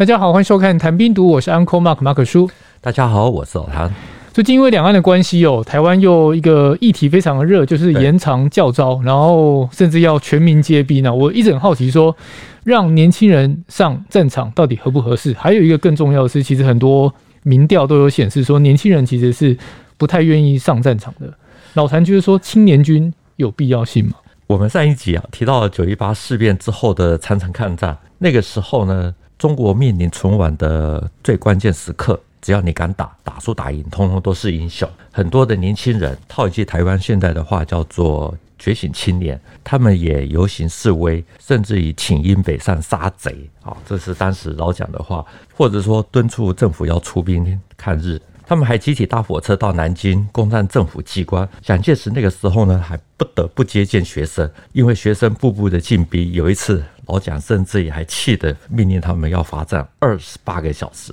大家好，欢迎收看《谈兵读》，我是 Uncle Mark 马可叔。大家好，我是老谭。最近因为两岸的关系哦，台湾又一个议题非常的热，就是延长教招，然后甚至要全民皆兵。呢我一直很好奇说，让年轻人上战场到底合不合适？还有一个更重要的是，其实很多民调都有显示说，年轻人其实是不太愿意上战场的。老谭就是说，青年军有必要性吗？我们上一集啊提到了九一八事变之后的残城抗战，那个时候呢，中国面临存亡的最关键时刻，只要你敢打，打输打赢，通通都是英雄。很多的年轻人，套一句台湾现在的话叫做“觉醒青年”，他们也游行示威，甚至于请缨北上杀贼啊，这是当时老蒋的话，或者说敦促政府要出兵抗日。他们还集体搭火车到南京攻占政府机关。蒋介石那个时候呢，还不得不接见学生，因为学生步步的进逼。有一次，老蒋甚至也还气得命令他们要罚站二十八个小时。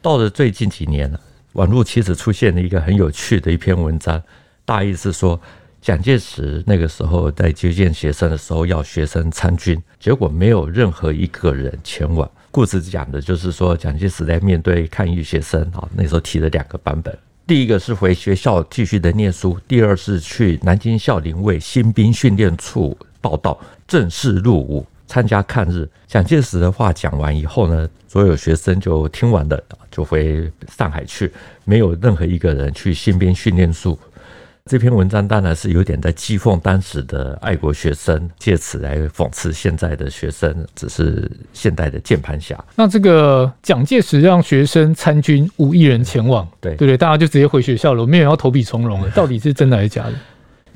到了最近几年呢，网络其实出现了一个很有趣的一篇文章，大意是说，蒋介石那个时候在接见学生的时候要学生参军，结果没有任何一个人前往。故事讲的就是说，蒋介石在面对抗议学生啊，那时候提了两个版本。第一个是回学校继续的念书，第二是去南京孝陵卫新兵训练处报到，正式入伍参加抗日。蒋介石的话讲完以后呢，所有学生就听完了，就回上海去，没有任何一个人去新兵训练处。这篇文章当然是有点在讥讽当时的爱国学生，借此来讽刺现在的学生只是现代的键盘侠。那这个蒋介石让学生参军，无一人前往，对对对，大家就直接回学校了，没有人要投笔从戎了。到底是真的还是假的？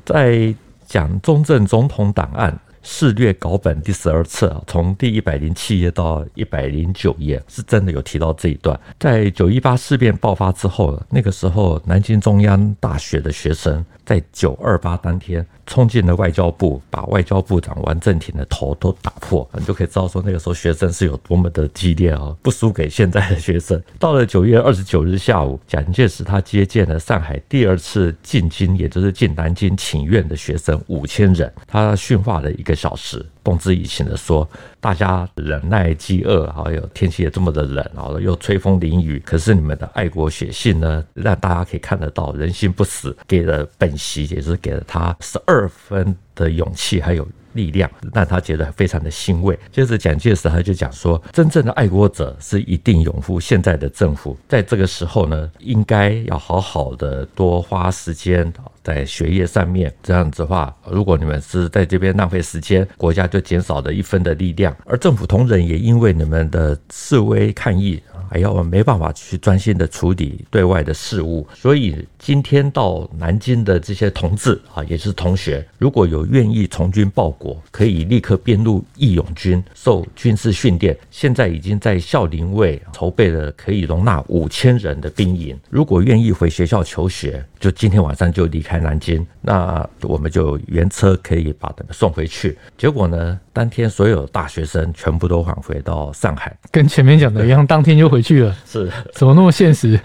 在蒋中正总统档案。试略稿本第十二册，从第一百零七页到一百零九页，是真的有提到这一段。在九一八事变爆发之后，那个时候南京中央大学的学生在九二八当天冲进了外交部，把外交部长王正廷的头都打破，你就可以知道说那个时候学生是有多么的激烈哦，不输给现在的学生。到了九月二十九日下午，蒋介石他接见了上海第二次进京，也就是进南京请愿的学生五千人，他训话了一个小时，动之以情的说：“大家忍耐饥饿，还有天气也这么的冷，然后又吹风淋雨，可是你们的爱国血性呢，让大家可以看得到，人心不死，给了本席，也是给了他十二分的勇气，还有。”力量让他觉得非常的欣慰。接着蒋介石他就讲说，真正的爱国者是一定拥护现在的政府，在这个时候呢，应该要好好的多花时间在学业上面。这样子的话，如果你们是在这边浪费时间，国家就减少了一分的力量，而政府同仁也因为你们的示威抗议。还要没办法去专心的处理对外的事务，所以今天到南京的这些同志啊，也是同学，如果有愿意从军报国，可以立刻编入义勇军，受军事训练。现在已经在孝陵卫筹备了可以容纳五千人的兵营，如果愿意回学校求学，就今天晚上就离开南京，那我们就原车可以把他们送回去。结果呢，当天所有大学生全部都返回到上海，跟前面讲的一样，当天就回去了。是，怎么那么现实？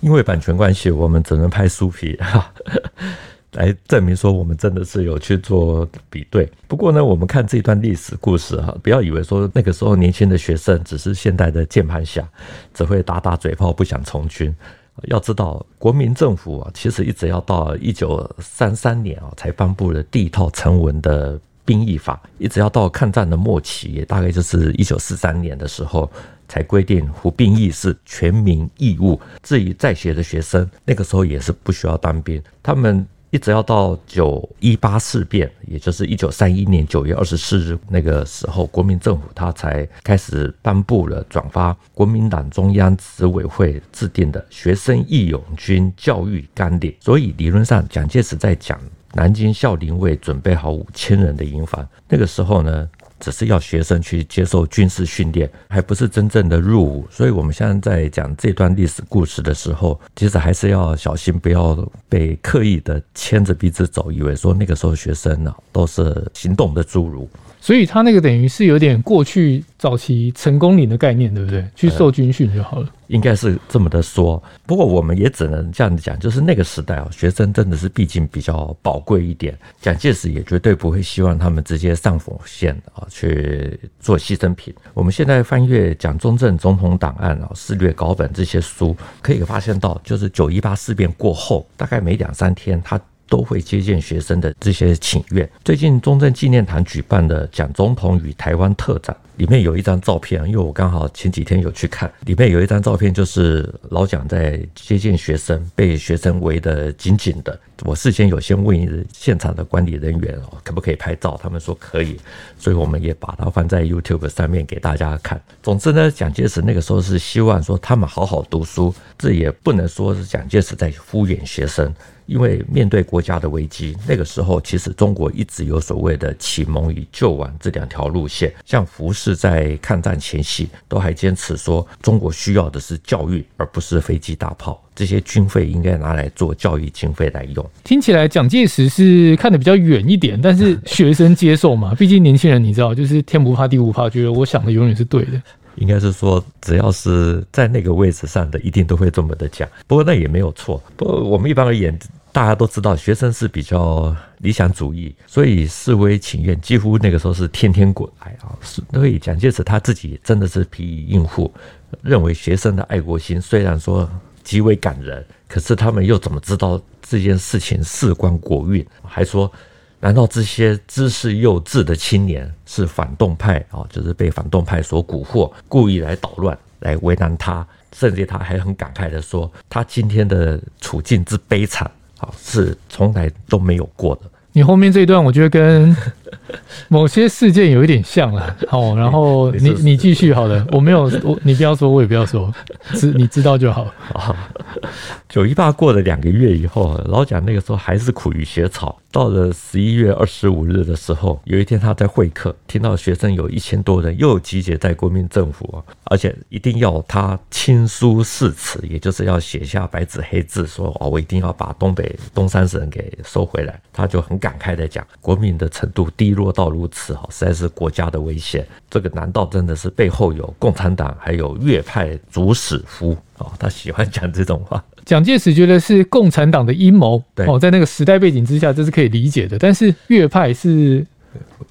因为版权关系，我们只能拍书皮哈，来证明说我们真的是有去做比对。不过呢，我们看这段历史故事哈，不要以为说那个时候年轻的学生只是现代的键盘侠，只会打打嘴炮，不想从军。要知道，国民政府啊，其实一直要到一九三三年啊，才颁布了第一套成文的。兵役法一直要到抗战的末期，也大概就是一九四三年的时候，才规定服兵役是全民义务。至于在学的学生，那个时候也是不需要当兵。他们一直要到九一八事变，也就是一九三一年九月二十四日那个时候，国民政府他才开始颁布了转发国民党中央执委会制定的学生义勇军教育纲领。所以理论上，蒋介石在讲。南京孝陵卫准备好五千人的营房，那个时候呢，只是要学生去接受军事训练，还不是真正的入伍。所以，我们现在在讲这段历史故事的时候，其实还是要小心，不要被刻意的牵着鼻子走，以为说那个时候学生呢都是行动的侏儒。所以他那个等于是有点过去早期成功岭的概念，对不对？去受军训就好了。应该是这么的说，不过我们也只能这样讲，就是那个时代啊，学生真的是毕竟比较宝贵一点。蒋介石也绝对不会希望他们直接上火线啊去做牺牲品。我们现在翻阅蒋中正总统档案啊、事略稿本这些书，可以发现到，就是九一八事变过后，大概没两三天，他。都会接见学生的这些请愿。最近中正纪念堂举办的蒋总统与台湾特展，里面有一张照片，因为我刚好前几天有去看，里面有一张照片，就是老蒋在接见学生，被学生围得紧紧的。我事先有先问现场的管理人员哦，可不可以拍照？他们说可以，所以我们也把它放在 YouTube 上面给大家看。总之呢，蒋介石那个时候是希望说他们好好读书，这也不能说是蒋介石在敷衍学生。因为面对国家的危机，那个时候其实中国一直有所谓的启蒙与救亡这两条路线。像胡适在抗战前夕都还坚持说，中国需要的是教育，而不是飞机大炮。这些军费应该拿来做教育经费来用。听起来蒋介石是看得比较远一点，但是学生接受嘛，毕竟年轻人你知道，就是天不怕地不怕，觉得我想的永远是对的。应该是说，只要是在那个位置上的，一定都会这么的讲。不过那也没有错。不过我们一般而言，大家都知道，学生是比较理想主义，所以示威请愿几乎那个时候是天天滚来啊。所以蒋介石他自己真的是疲于应付，认为学生的爱国心虽然说极为感人，可是他们又怎么知道这件事情事关国运？还说。难道这些知识幼稚的青年是反动派啊？就是被反动派所蛊惑，故意来捣乱，来为难他？甚至他还很感慨地说：“他今天的处境之悲惨啊，是从来都没有过的。”你后面这一段，我觉得跟 某些事件有一点像了。好，然后你你继续好了，我没有我你不要说，我也不要说，知你知道就好。九一八过了两个月以后，老蒋那个时候还是苦于学草。到了十一月二十五日的时候，有一天他在会客，听到学生有一千多人又集结在国民政府，而且一定要他亲书誓词，也就是要写下白纸黑字，说哦，我一定要把东北东三省给收回来。他就很感慨的讲，国民的程度低落到如此，哈，实在是国家的危险。这个难道真的是背后有共产党还有粤派主使夫？哦，他喜欢讲这种话。蒋介石觉得是共产党的阴谋，哦，在那个时代背景之下，这是可以理解的。但是粤派是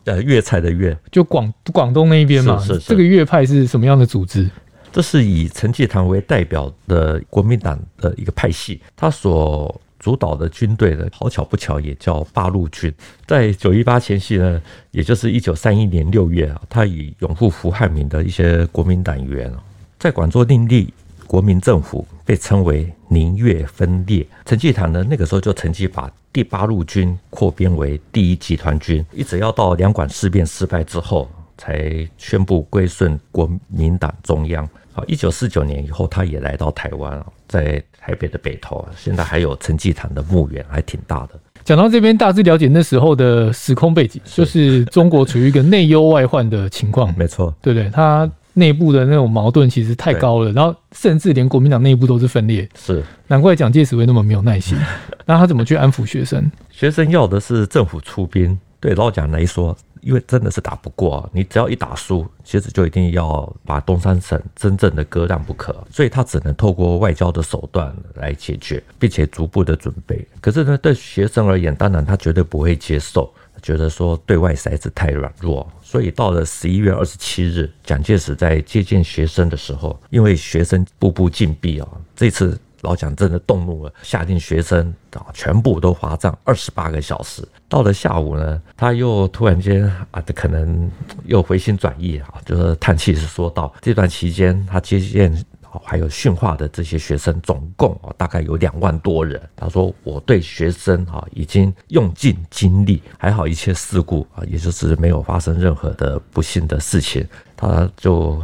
呃粤菜的粤，就广广东那边嘛，是是是，这个粤派是什么样的组织？这是以陈济棠为代表的国民党的一个派系，他所主导的军队呢，好巧不巧也叫八路军。在九一八前夕呢，也就是一九三一年六月啊，他以拥护胡汉民的一些国民党员在广州另立。国民政府被称为宁粤分裂，陈济棠呢，那个时候就趁机把第八路军扩编为第一集团军，一直要到两广事变失败之后，才宣布归顺国民党中央。好，一九四九年以后，他也来到台湾，在台北的北投，现在还有陈济棠的墓园，还挺大的。讲到这边，大致了解那时候的时空背景，就是中国处于一个内忧外患的情况，没错，对不对？他。内部的那种矛盾其实太高了，然后甚至连国民党内部都是分裂，是难怪蒋介石会那么没有耐心。那他怎么去安抚学生？学生要的是政府出兵，对老蒋来说，因为真的是打不过，你只要一打输，其实就一定要把东三省真正的割让不可，所以他只能透过外交的手段来解决，并且逐步的准备。可是呢，对学生而言，当然他绝对不会接受。觉得说对外实在是太软弱，所以到了十一月二十七日，蒋介石在接见学生的时候，因为学生步步紧逼啊，这次老蒋真的动怒了，下令学生啊全部都罚站二十八个小时。到了下午呢，他又突然间啊，可能又回心转意啊，就是叹气是说道，这段期间他接见。还有训话的这些学生，总共啊大概有两万多人。他说：“我对学生啊已经用尽精力，还好一切事故啊，也就是没有发生任何的不幸的事情。”他就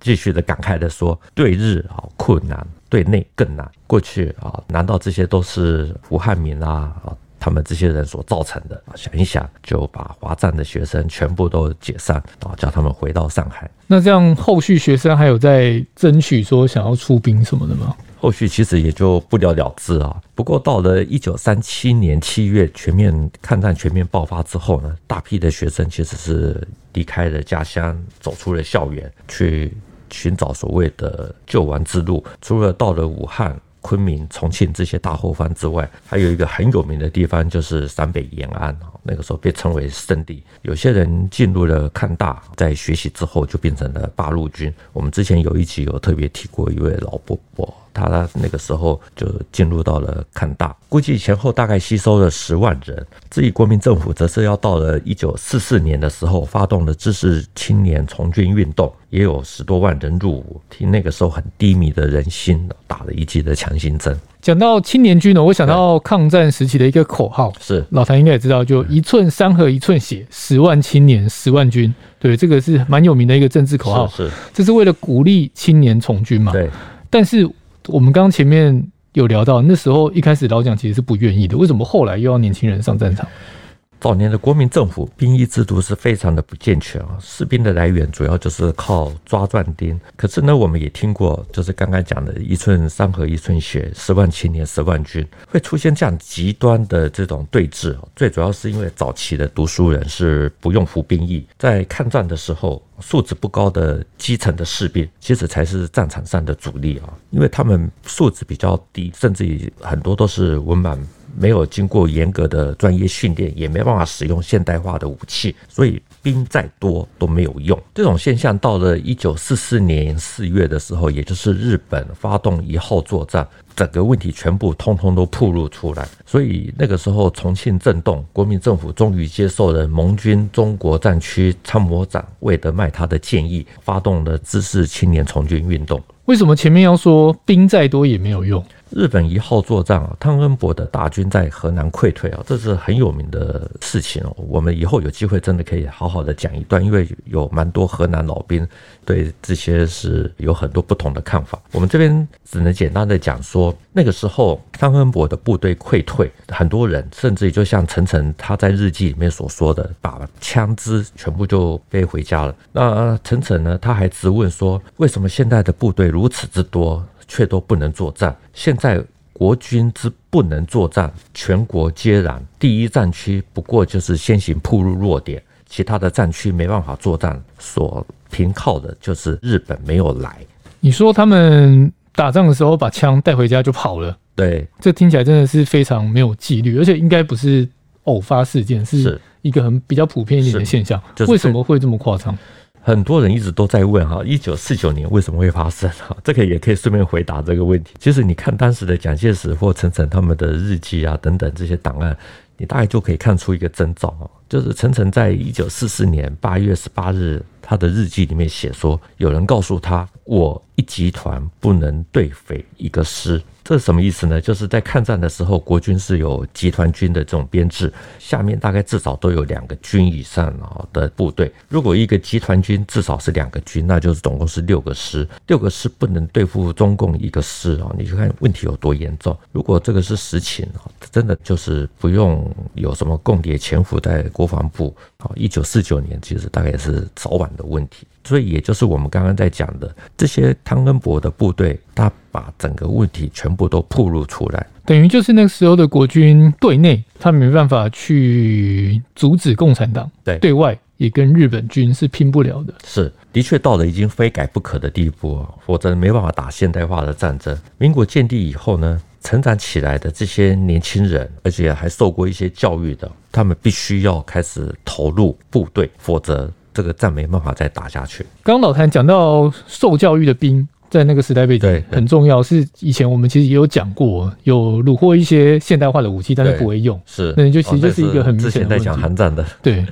继续的感慨的说：“对日啊困难，对内更难。过去啊，难道这些都是胡汉民啊？”他们这些人所造成的啊，想一想就把华站的学生全部都解散，然后叫他们回到上海。那这样后续学生还有在争取说想要出兵什么的吗？后续其实也就不了了之啊。不过到了一九三七年七月，全面抗战全面爆发之后呢，大批的学生其实是离开了家乡，走出了校园，去寻找所谓的救亡之路。除了到了武汉。昆明、重庆这些大后方之外，还有一个很有名的地方，就是陕北延安。那个时候被称为圣地。有些人进入了抗大，在学习之后就变成了八路军。我们之前有一集有特别提过一位老伯伯。他那个时候就进入到了抗大，估计前后大概吸收了十万人。至于国民政府，则是要到了一九四四年的时候，发动了知识青年从军运动，也有十多万人入伍，替那个时候很低迷的人心打了一剂的强心针。讲到青年军呢，我想到抗战时期的一个口号，是老谭应该也知道，就一寸山河一寸血，十万青年十万军。对，这个是蛮有名的一个政治口号，是，是这是为了鼓励青年从军嘛？对，但是。我们刚前面有聊到，那时候一开始老蒋其实是不愿意的，为什么后来又要年轻人上战场？早年的国民政府兵役制度是非常的不健全啊，士兵的来源主要就是靠抓壮丁。可是呢，我们也听过，就是刚刚讲的“一寸山河一寸血，十万青年十万军”，会出现这样极端的这种对峙。最主要是因为早期的读书人是不用服兵役，在抗战的时候，素质不高的基层的士兵其实才是战场上的主力啊，因为他们素质比较低，甚至于很多都是文盲。没有经过严格的专业训练，也没办法使用现代化的武器，所以兵再多都没有用。这种现象到了一九四四年四月的时候，也就是日本发动一号作战，整个问题全部通通都暴露出来。所以那个时候重庆震动，国民政府终于接受了盟军中国战区参谋长魏德迈他的建议，发动了知识青年从军运动。为什么前面要说兵再多也没有用？日本一号作战啊，汤恩伯的大军在河南溃退啊，这是很有名的事情哦。我们以后有机会真的可以好好的讲一段，因为有蛮多河南老兵对这些是有很多不同的看法。我们这边只能简单的讲说，那个时候汤恩伯的部队溃退，很多人甚至于就像陈诚他在日记里面所说的，把枪支全部就背回家了。那陈诚呢，他还质问说，为什么现在的部队如此之多？却都不能作战。现在国军之不能作战，全国皆然。第一战区不过就是先行暴露弱点，其他的战区没办法作战，所凭靠的就是日本没有来。你说他们打仗的时候把枪带回家就跑了？对，这听起来真的是非常没有纪律，而且应该不是偶发事件，是一个很比较普遍一点的现象。就是、为什么会这么夸张？很多人一直都在问哈，一九四九年为什么会发生哈？这个也可以顺便回答这个问题。其实你看当时的蒋介石或陈诚他们的日记啊等等这些档案，你大概就可以看出一个征兆啊，就是陈诚在一九四四年八月十八日他的日记里面写说，有人告诉他，我一集团不能对匪一个师。这是什么意思呢？就是在抗战的时候，国军是有集团军的这种编制，下面大概至少都有两个军以上啊的部队。如果一个集团军至少是两个军，那就是总共是六个师。六个师不能对付中共一个师啊！你去看问题有多严重。如果这个是实情啊，真的就是不用有什么共谍潜伏在国防部啊。一九四九年其实大概也是早晚的问题。所以，也就是我们刚刚在讲的这些汤恩伯的部队，他把整个问题全部都暴露出来，等于就是那个时候的国军对内，他没办法去阻止共产党；对，对外也跟日本军是拼不了的。是，的确到了已经非改不可的地步啊，否则没办法打现代化的战争。民国建立以后呢，成长起来的这些年轻人，而且还受过一些教育的，他们必须要开始投入部队，否则。这个战没办法再打下去。刚刚老谭讲到受教育的兵，在那个时代背景很重要，是以前我们其实也有讲过，有虏获一些现代化的武器，但是不会用，是那你就其实就是一个很明显的。之前在讲韩战的，对。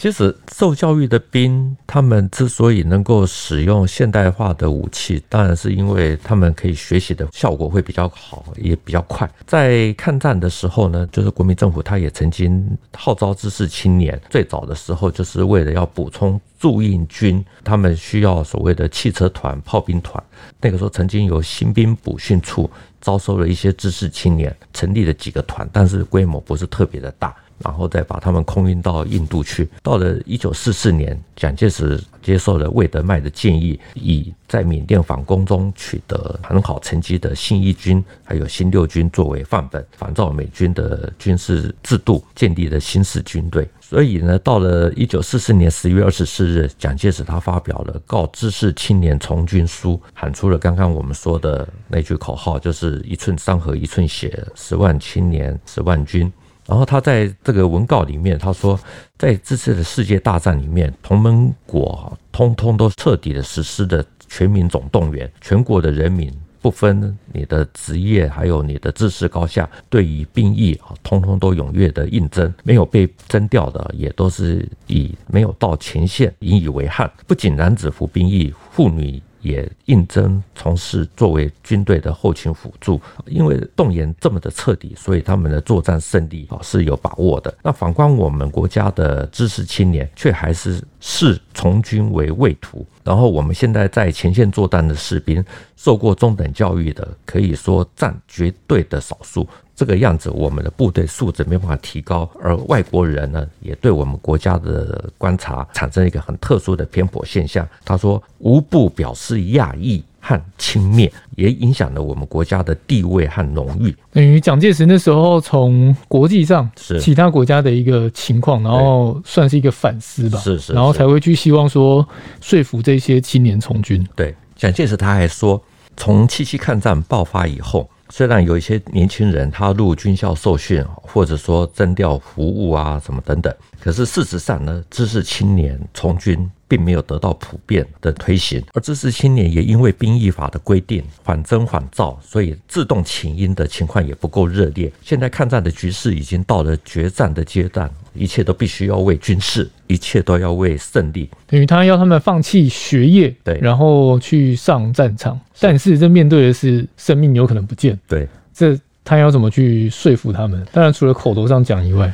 其实受教育的兵，他们之所以能够使用现代化的武器，当然是因为他们可以学习的效果会比较好，也比较快。在抗战的时候呢，就是国民政府他也曾经号召知识青年，最早的时候就是为了要补充驻印军，他们需要所谓的汽车团、炮兵团。那个时候曾经有新兵补训处招收了一些知识青年，成立了几个团，但是规模不是特别的大。然后再把他们空运到印度去。到了一九四四年，蒋介石接受了魏德迈的建议，以在缅甸反攻中取得很好成绩的新一军还有新六军作为范本，仿照美军的军事制度，建立了新式军队。所以呢，到了一九四四年十月二十四日，蒋介石他发表了《告知识青年从军书》，喊出了刚刚我们说的那句口号，就是“一寸山河一寸血，十万青年十万军”。然后他在这个文告里面，他说，在这次的世界大战里面，同盟国通通都彻底的实施的全民总动员，全国的人民。不分你的职业，还有你的知识高下，对于兵役啊，通通都踊跃的应征，没有被征调的，也都是以没有到前线引以为憾。不仅男子服兵役，妇女。也应征从事作为军队的后勤辅助，因为动员这么的彻底，所以他们的作战胜利啊是有把握的。那反观我们国家的知识青年，却还是视从军为畏途。然后我们现在在前线作战的士兵，受过中等教育的，可以说占绝对的少数。这个样子，我们的部队素质没办法提高，而外国人呢，也对我们国家的观察产生一个很特殊的偏颇现象。他说，无不表示讶异和轻蔑，也影响了我们国家的地位和荣誉。等于蒋介石那时候从国际上是其他国家的一个情况，然后算是一个反思吧，是是，然后才会去希望说说服这些青年从军。对，蒋介石他还说，从七七抗战爆发以后。虽然有一些年轻人他入军校受训，或者说征调服务啊什么等等，可是事实上呢，知识青年从军并没有得到普遍的推行，而知识青年也因为兵役法的规定缓征缓召，所以自动请缨的情况也不够热烈。现在抗战的局势已经到了决战的阶段。一切都必须要为军事，一切都要为胜利。等于他要他们放弃学业，对，然后去上战场。但是这面对的是生命有可能不见，对，这他要怎么去说服他们？当然，除了口头上讲以外。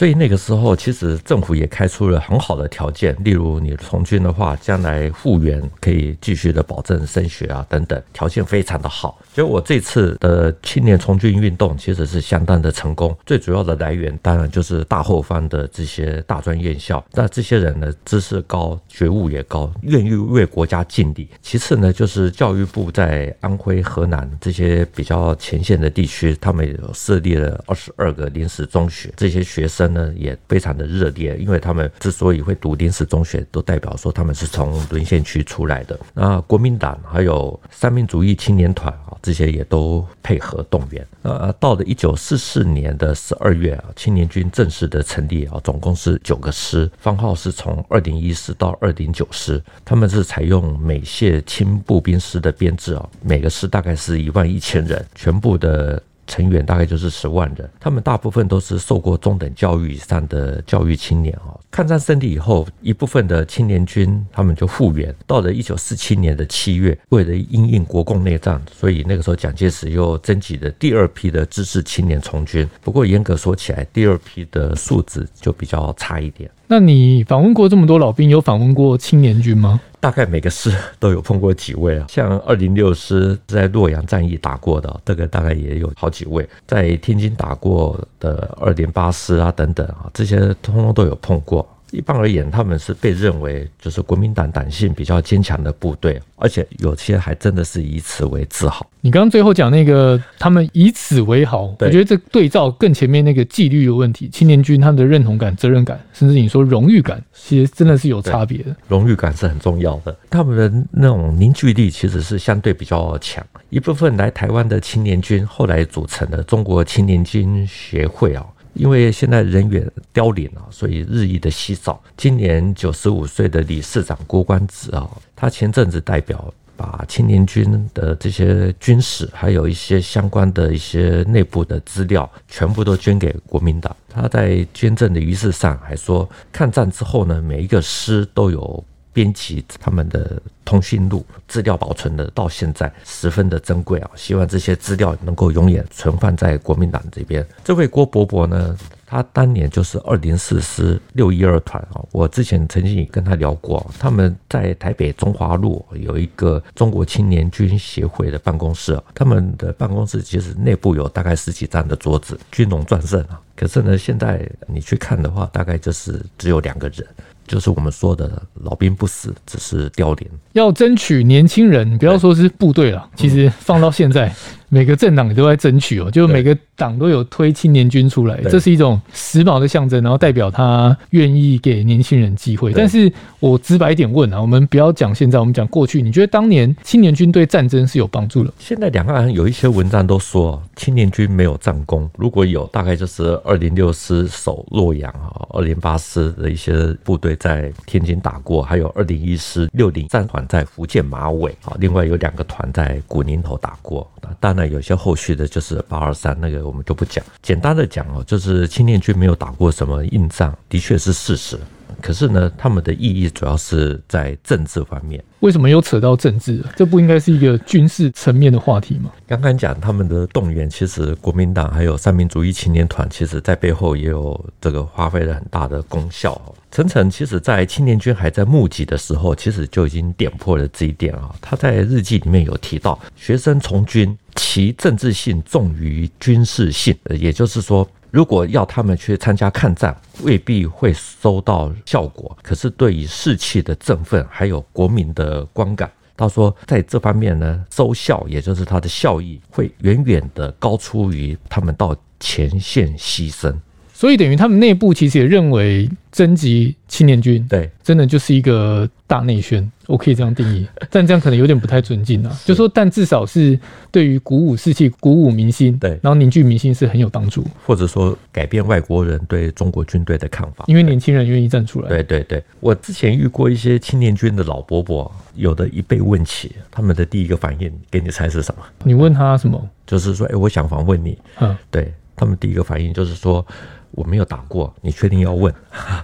所以那个时候，其实政府也开出了很好的条件，例如你从军的话，将来复员可以继续的保证升学啊等等，条件非常的好。所以我这次的青年从军运动其实是相当的成功，最主要的来源当然就是大后方的这些大专院校，那这些人呢，知识高，觉悟也高，愿意为国家尽力。其次呢，就是教育部在安徽、河南这些比较前线的地区，他们有设立了二十二个临时中学，这些学生。呢也非常的热烈，因为他们之所以会读临时中学，都代表说他们是从沦陷区出来的。那国民党还有三民主义青年团啊，这些也都配合动员。呃，到了一九四四年的十二月啊，青年军正式的成立啊，总共是九个师，番号是从二零一师到二零九师，他们是采用美械轻步兵师的编制啊，每个师大概是一万一千人，全部的。成员大概就是十万人，他们大部分都是受过中等教育以上的教育青年啊。抗战胜利以后，一部分的青年军他们就复员。到了一九四七年的七月，为了因应国共内战，所以那个时候蒋介石又征集了第二批的知识青年从军。不过严格说起来，第二批的素质就比较差一点。那你访问过这么多老兵，有访问过青年军吗？大概每个师都有碰过几位啊，像二零六师在洛阳战役打过的，这个大概也有好几位，在天津打过的二零八师啊等等啊，这些通通都有碰过。一般而言，他们是被认为就是国民党党性比较坚强的部队，而且有些还真的是以此为自豪。你刚刚最后讲那个，他们以此为豪，我觉得这对照更前面那个纪律的问题，青年军他们的认同感、责任感，甚至你说荣誉感，其实真的是有差别的。荣誉感是很重要的，他们的那种凝聚力其实是相对比较强。一部分来台湾的青年军后来组成的中国青年军协会啊。因为现在人员凋零了，所以日益的稀少。今年九十五岁的理事长郭关子啊，他前阵子代表把青年军的这些军史，还有一些相关的一些内部的资料，全部都捐给国民党。他在捐赠的仪式上还说，抗战之后呢，每一个师都有。编辑他们的通讯录资料保存的到现在十分的珍贵啊！希望这些资料能够永远存放在国民党这边。这位郭伯伯呢，他当年就是二零四师六一二团啊。我之前曾经也跟他聊过，他们在台北中华路有一个中国青年军协会的办公室，他们的办公室其实内部有大概十几张的桌子，军容壮盛啊。可是呢，现在你去看的话，大概就是只有两个人。就是我们说的老兵不死，只是凋零。要争取年轻人，不要说是部队了，其实放到现在。每个政党也都在争取哦，就每个党都有推青年军出来，这是一种时髦的象征，然后代表他愿意给年轻人机会。但是我直白一点问啊，我们不要讲现在，我们讲过去，你觉得当年青年军对战争是有帮助的？现在两岸有一些文章都说青年军没有战功，如果有，大概就是二零六师守洛阳啊，二零八师的一些部队在天津打过，还有二零一师六零战团在福建马尾啊，另外有两个团在古宁头打过，当然。有些后续的，就是八二三那个，我们就不讲。简单的讲哦，就是青年军没有打过什么硬仗，的确是事实。可是呢，他们的意义主要是在政治方面。为什么又扯到政治？这不应该是一个军事层面的话题吗？刚刚讲他们的动员，其实国民党还有三民主义青年团，其实在背后也有这个发挥了很大的功效。陈诚其实在青年军还在募集的时候，其实就已经点破了这一点啊。他在日记里面有提到，学生从军，其政治性重于军事性，也就是说。如果要他们去参加抗战，未必会收到效果。可是对于士气的振奋，还有国民的观感，他说在这方面呢，收效，也就是它的效益，会远远的高出于他们到前线牺牲。所以等于他们内部其实也认为征集青年军，对，真的就是一个大内宣，我可以这样定义。但这样可能有点不太尊敬啊。就说，但至少是对于鼓舞士气、鼓舞民心，对，然后凝聚民心是很有帮助。或者说改变外国人对中国军队的看法，因为年轻人愿意站出来。对对对，我之前遇过一些青年军的老伯伯，有的一被问起，他们的第一个反应，给你猜是什么？你问他什么？就是说，哎，我想访问你。嗯，对，他们第一个反应就是说。我没有打过，你确定要问？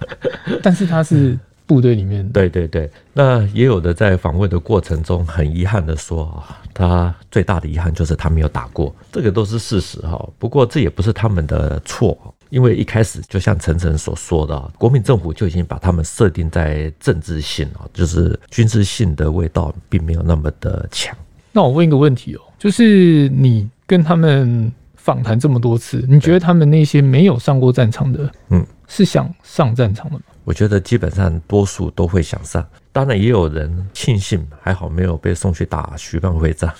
但是他是部队里面的，对对对。那也有的在访问的过程中，很遗憾的说啊，他最大的遗憾就是他没有打过，这个都是事实哈。不过这也不是他们的错，因为一开始就像陈晨所说的，国民政府就已经把他们设定在政治性啊，就是军事性的味道并没有那么的强。那我问一个问题哦，就是你跟他们。访谈这么多次，你觉得他们那些没有上过战场的，嗯，是想上战场的吗？我觉得基本上多数都会想上，当然也有人庆幸还好没有被送去打徐蚌会战。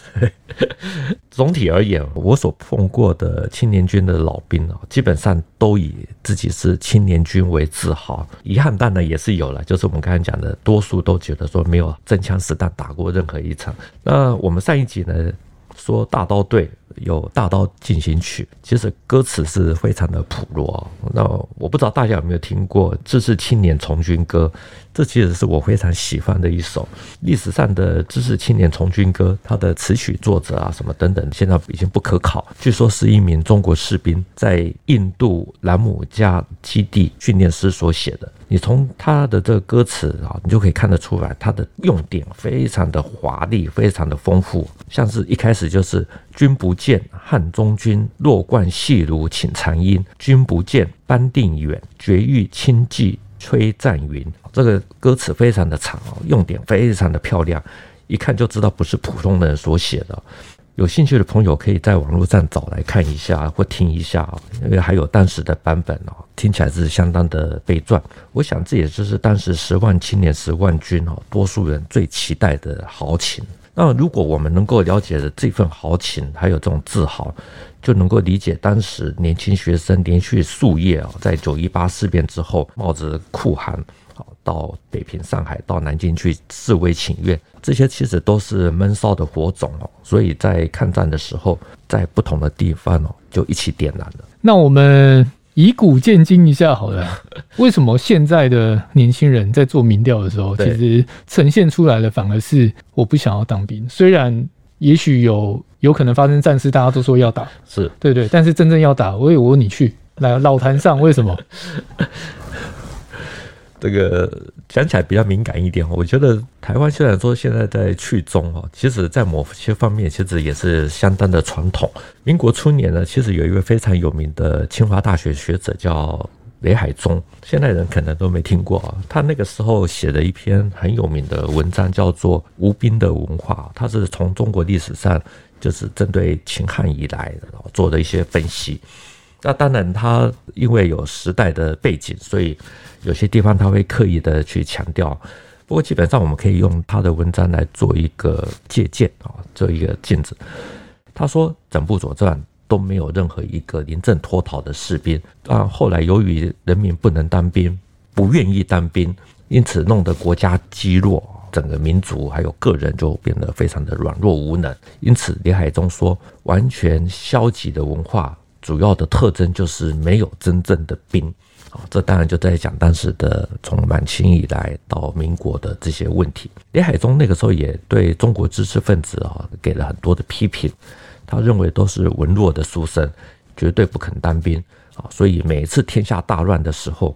总体而言，我所碰过的青年军的老兵啊，基本上都以自己是青年军为自豪。遗憾当然也是有了，就是我们刚才讲的，多数都觉得说没有真枪实弹打过任何一场。那我们上一集呢，说大刀队。有《大刀进行曲》，其实歌词是非常的朴拙。那我不知道大家有没有听过《知识青年从军歌》，这其实是我非常喜欢的一首历史上的知识青年从军歌。它的词曲作者啊，什么等等，现在已经不可考。据说是一名中国士兵在印度兰姆加基地训练师所写的。你从他的这个歌词啊，你就可以看得出来，他的用典非常的华丽，非常的丰富。像是一开始就是“君不见汉中军，弱冠细如请长缨。君不见班定远，绝域轻骑催战云。”这个歌词非常的长哦，用典非常的漂亮，一看就知道不是普通人所写的。有兴趣的朋友可以在网络上找来看一下或听一下啊，因为还有当时的版本哦，听起来是相当的悲壮。我想这也就是当时十万青年十万军哦，多数人最期待的豪情。那如果我们能够了解的这份豪情，还有这种自豪，就能够理解当时年轻学生连续数夜啊，在九一八事变之后，冒着酷寒。到北平、上海、到南京去示威请愿，这些其实都是闷烧的火种哦。所以在抗战的时候，在不同的地方哦，就一起点燃了。那我们以古鉴今一下好了，为什么现在的年轻人在做民调的时候，其实呈现出来的反而是我不想要当兵？虽然也许有有可能发生战事，大家都说要打，是对对，但是真正要打，我也我你去来老坛上为什么？这个讲起来比较敏感一点。我觉得台湾虽然说现在在去中哦，其实在某些方面其实也是相当的传统。民国初年呢，其实有一位非常有名的清华大学学者叫雷海宗，现代人可能都没听过啊。他那个时候写了一篇很有名的文章，叫做《吴彬的文化》，他是从中国历史上就是针对秦汉以来做的一些分析。那当然，他因为有时代的背景，所以有些地方他会刻意的去强调。不过基本上，我们可以用他的文章来做一个借鉴啊，做一个镜子。他说，整部《左传》都没有任何一个临阵脱逃的士兵。啊，后来由于人民不能当兵，不愿意当兵，因此弄得国家积弱，整个民族还有个人就变得非常的软弱无能。因此，李海中说，完全消极的文化。主要的特征就是没有真正的兵，啊，这当然就在讲当时的从满清以来到民国的这些问题。李海中那个时候也对中国知识分子啊给了很多的批评，他认为都是文弱的书生，绝对不肯当兵啊，所以每次天下大乱的时候，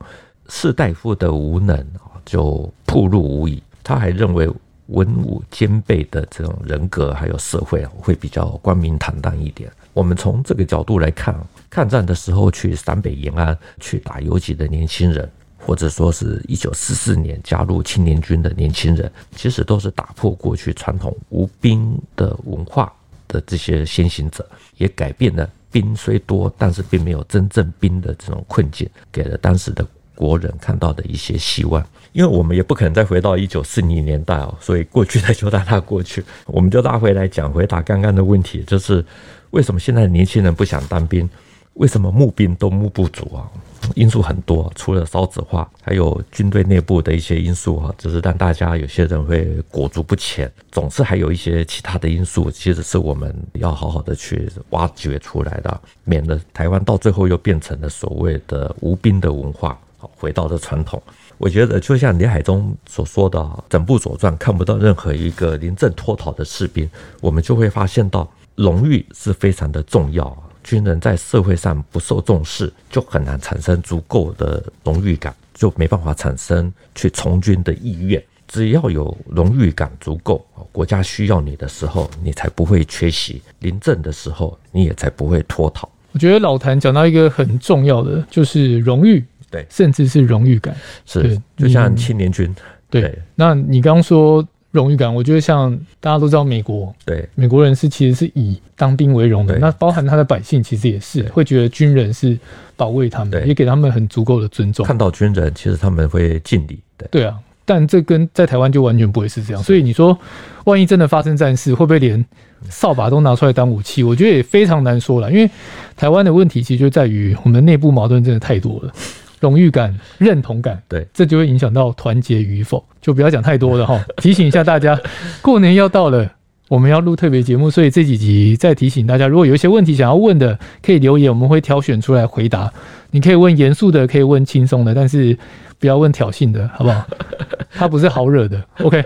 士大夫的无能啊就暴露无遗。他还认为。文武兼备的这种人格，还有社会啊，会比较光明坦荡一点。我们从这个角度来看，抗战的时候去陕北延安去打游击的年轻人，或者说是一九四四年加入青年军的年轻人，其实都是打破过去传统无兵的文化的这些先行者，也改变了兵虽多，但是并没有真正兵的这种困境，给了当时的国人看到的一些希望。因为我们也不可能再回到一九四零年代哦，所以过去的就让它过去。我们就拉回来讲，回答刚刚的问题，就是为什么现在年轻人不想当兵？为什么募兵都募不足啊？因素很多，除了少子化，还有军队内部的一些因素啊，只是让大家有些人会裹足不前。总是还有一些其他的因素，其实是我们要好好的去挖掘出来的，免得台湾到最后又变成了所谓的无兵的文化，回到了传统。我觉得就像李海中所说的，整部《左传》看不到任何一个临阵脱逃的士兵，我们就会发现到荣誉是非常的重要啊。军人在社会上不受重视，就很难产生足够的荣誉感，就没办法产生去从军的意愿。只要有荣誉感足够，国家需要你的时候，你才不会缺席；临阵的时候，你也才不会脱逃。我觉得老谭讲到一个很重要的，就是荣誉。对，甚至是荣誉感，是就像青年军。对，对那你刚刚说荣誉感，我觉得像大家都知道，美国对美国人是其实是以当兵为荣的，那包含他的百姓其实也是会觉得军人是保卫他们，也给他们很足够的尊重。看到军人，其实他们会敬礼。对，对啊，但这跟在台湾就完全不会是这样。所以你说，万一真的发生战事，会不会连扫把都拿出来当武器？我觉得也非常难说了，因为台湾的问题其实就在于我们内部矛盾真的太多了。荣誉感、认同感，对，这就会影响到团结与否，就不要讲太多了哈。提醒一下大家，过年要到了，我们要录特别节目，所以这几集再提醒大家，如果有一些问题想要问的，可以留言，我们会挑选出来回答。你可以问严肃的，可以问轻松的，但是不要问挑衅的，好不好？他不是好惹的。OK，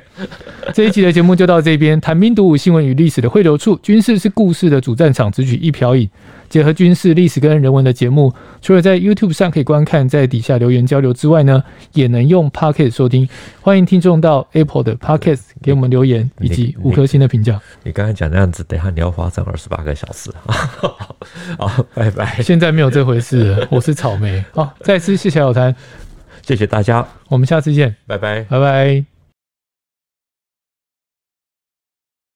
这一集的节目就到这边，谈兵读武，新闻与历史的汇流处，军事是故事的主战场，只取一瓢饮。结合军事、历史跟人文的节目，除了在 YouTube 上可以观看，在底下留言交流之外呢，也能用 Podcast 收听。欢迎听众到 Apple 的 Podcast 给我们留言以及五颗星的评价。你刚才讲那样子，等一下你要花上二十八个小时 啊。好，拜拜。现在没有这回事，我是草莓。好，再次谢谢老谭，谢谢大家，我们下次见，拜拜，拜拜。